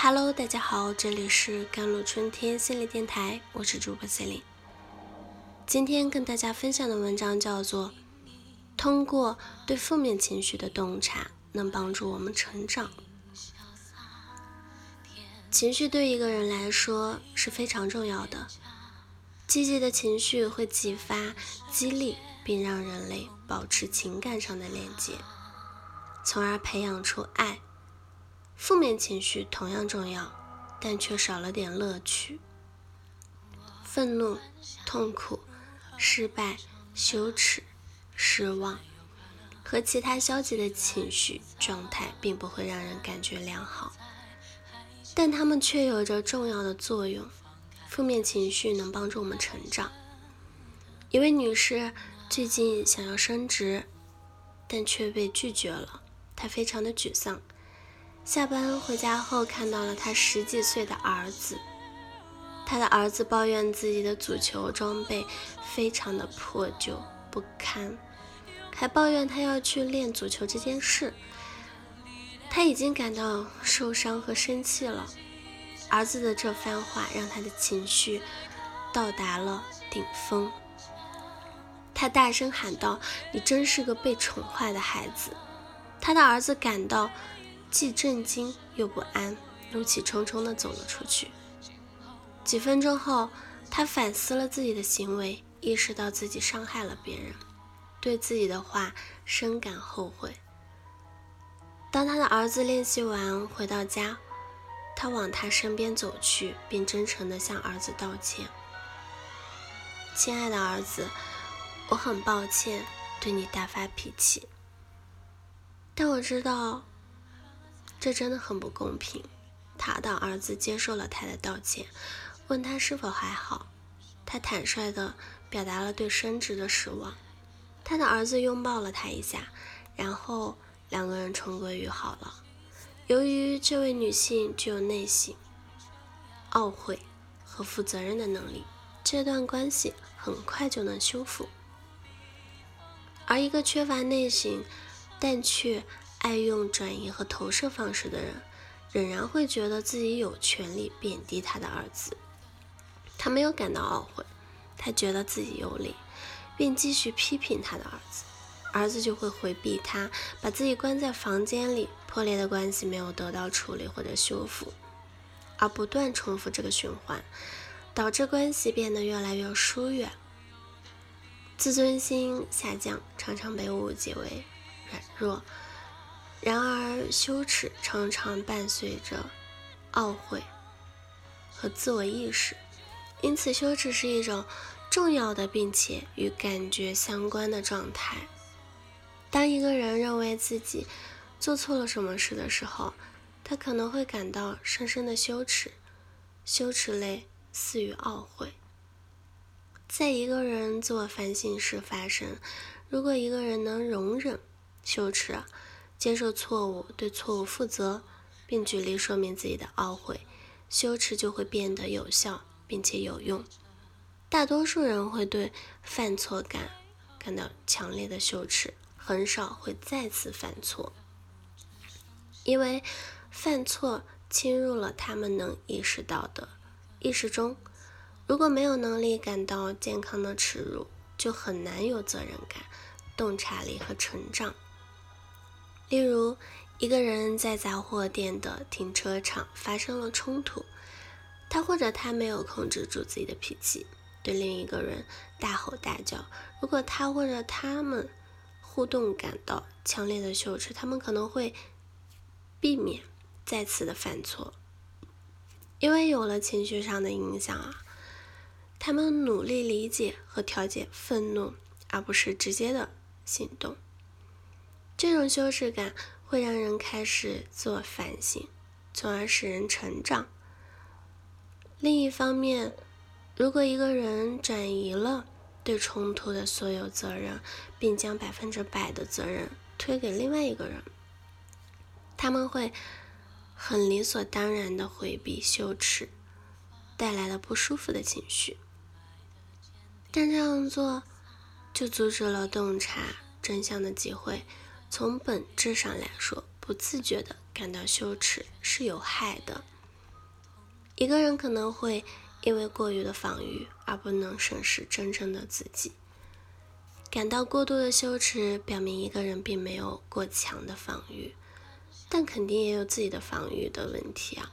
Hello，大家好，这里是甘露春天心理电台，我是主播 Celine。今天跟大家分享的文章叫做《通过对负面情绪的洞察，能帮助我们成长》。情绪对一个人来说是非常重要的，积极的情绪会激发、激励，并让人类保持情感上的连接，从而培养出爱。负面情绪同样重要，但却少了点乐趣。愤怒、痛苦、失败、羞耻、失望和其他消极的情绪状态，并不会让人感觉良好，但它们却有着重要的作用。负面情绪能帮助我们成长。一位女士最近想要升职，但却被拒绝了，她非常的沮丧。下班回家后，看到了他十几岁的儿子。他的儿子抱怨自己的足球装备非常的破旧不堪，还抱怨他要去练足球这件事。他已经感到受伤和生气了。儿子的这番话让他的情绪到达了顶峰。他大声喊道：“你真是个被宠坏的孩子！”他的儿子感到。既震惊又不安，怒气冲冲地走了出去。几分钟后，他反思了自己的行为，意识到自己伤害了别人，对自己的话深感后悔。当他的儿子练习完回到家，他往他身边走去，并真诚地向儿子道歉：“亲爱的儿子，我很抱歉对你大发脾气，但我知道。”这真的很不公平。他的儿子接受了他的道歉，问他是否还好。他坦率地表达了对升职的失望。他的儿子拥抱了他一下，然后两个人重归于好了。由于这位女性具有内省、懊悔和负责任的能力，这段关系很快就能修复。而一个缺乏内省，但却……爱用转移和投射方式的人，仍然会觉得自己有权利贬低他的儿子。他没有感到懊悔，他觉得自己有理，并继续批评他的儿子。儿子就会回避他，把自己关在房间里。破裂的关系没有得到处理或者修复，而不断重复这个循环，导致关系变得越来越疏远。自尊心下降，常常被误解为软弱。然而，羞耻常常伴随着懊悔和自我意识，因此，羞耻是一种重要的并且与感觉相关的状态。当一个人认为自己做错了什么事的时候，他可能会感到深深的羞耻，羞耻类似于懊悔。在一个人自我反省时发生，如果一个人能容忍羞耻，接受错误，对错误负责，并举例说明自己的懊悔，羞耻就会变得有效并且有用。大多数人会对犯错感感到强烈的羞耻，很少会再次犯错，因为犯错侵入了他们能意识到的意识中。如果没有能力感到健康的耻辱，就很难有责任感、洞察力和成长。例如，一个人在杂货店的停车场发生了冲突，他或者他没有控制住自己的脾气，对另一个人大吼大叫。如果他或者他们互动感到强烈的羞耻，他们可能会避免再次的犯错，因为有了情绪上的影响啊。他们努力理解和调节愤怒，而不是直接的行动。这种羞耻感会让人开始自我反省，从而使人成长。另一方面，如果一个人转移了对冲突的所有责任，并将百分之百的责任推给另外一个人，他们会很理所当然的回避羞耻带来的不舒服的情绪，但这样做就阻止了洞察真相的机会。从本质上来说，不自觉的感到羞耻是有害的。一个人可能会因为过于的防御而不能审视真正的自己。感到过度的羞耻，表明一个人并没有过强的防御，但肯定也有自己的防御的问题啊。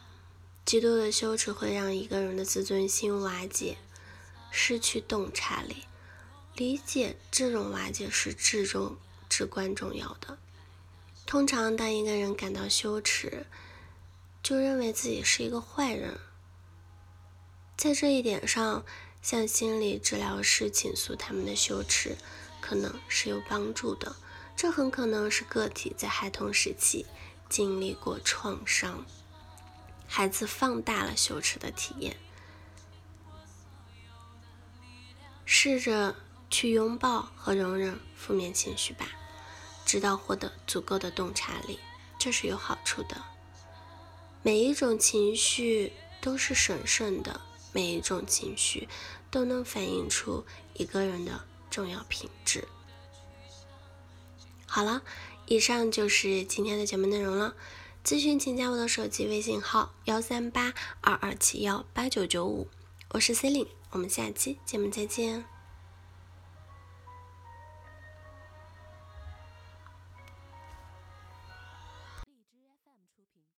极度的羞耻会让一个人的自尊心瓦解，失去洞察力。理解这种瓦解是至重、至关重要的。通常，当一个人感到羞耻，就认为自己是一个坏人。在这一点上，向心理治疗师倾诉他们的羞耻。可能是有帮助的，这很可能是个体在孩童时期经历过创伤，孩子放大了羞耻的体验。试着去拥抱和容忍负面情绪吧，直到获得足够的洞察力，这是有好处的。每一种情绪都是神圣的，每一种情绪都能反映出一个人的。重要品质。好了，以上就是今天的节目内容了。咨询请加我的手机微信号：幺三八二二七幺八九九五，我是 C e l i n e 我们下期节目再见。